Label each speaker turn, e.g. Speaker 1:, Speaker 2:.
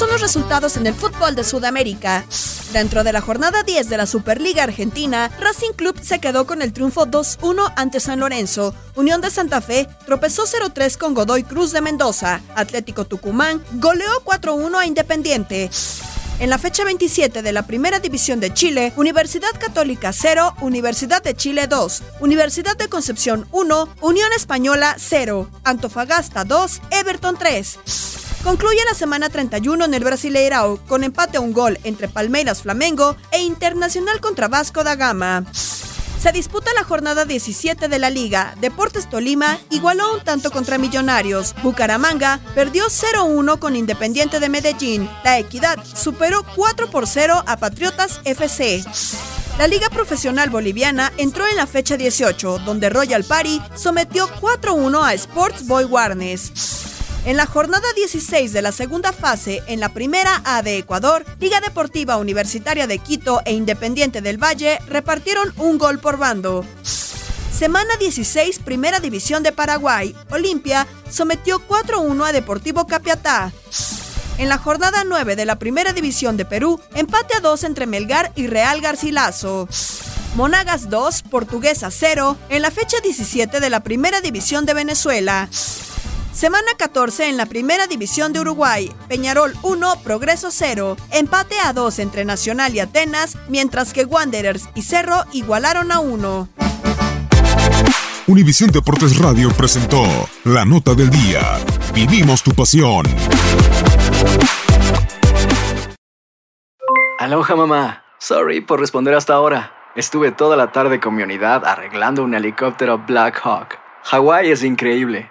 Speaker 1: Son los resultados en el fútbol de Sudamérica. Dentro de la jornada 10 de la Superliga Argentina, Racing Club se quedó con el triunfo 2-1 ante San Lorenzo. Unión de Santa Fe tropezó 0-3 con Godoy Cruz de Mendoza. Atlético Tucumán goleó 4-1 a Independiente. En la fecha 27 de la Primera División de Chile, Universidad Católica 0, Universidad de Chile 2, Universidad de Concepción 1, Unión Española 0, Antofagasta 2, Everton 3. Concluye la semana 31 en el Brasileirao con empate a un gol entre Palmeiras Flamengo e Internacional contra Vasco da Gama. Se disputa la jornada 17 de la liga. Deportes Tolima igualó un tanto contra Millonarios. Bucaramanga perdió 0-1 con Independiente de Medellín. La Equidad superó 4 por 0 a Patriotas FC. La Liga Profesional Boliviana entró en la fecha 18, donde Royal Party sometió 4-1 a Sports Boy Warnes. En la jornada 16 de la segunda fase, en la primera A de Ecuador, Liga Deportiva Universitaria de Quito e Independiente del Valle repartieron un gol por bando. Semana 16, Primera División de Paraguay, Olimpia sometió 4-1 a Deportivo Capiatá. En la jornada 9 de la Primera División de Perú, empate a 2 entre Melgar y Real Garcilaso. Monagas 2, Portuguesa 0, en la fecha 17 de la Primera División de Venezuela. Semana 14 en la Primera División de Uruguay, Peñarol 1, Progreso 0, empate a 2 entre Nacional y Atenas, mientras que Wanderers y Cerro igualaron a 1.
Speaker 2: Univisión Deportes Radio presentó La Nota del Día. Vivimos tu pasión.
Speaker 3: Aloha mamá. Sorry por responder hasta ahora. Estuve toda la tarde con mi unidad arreglando un helicóptero Black Hawk. Hawái es increíble.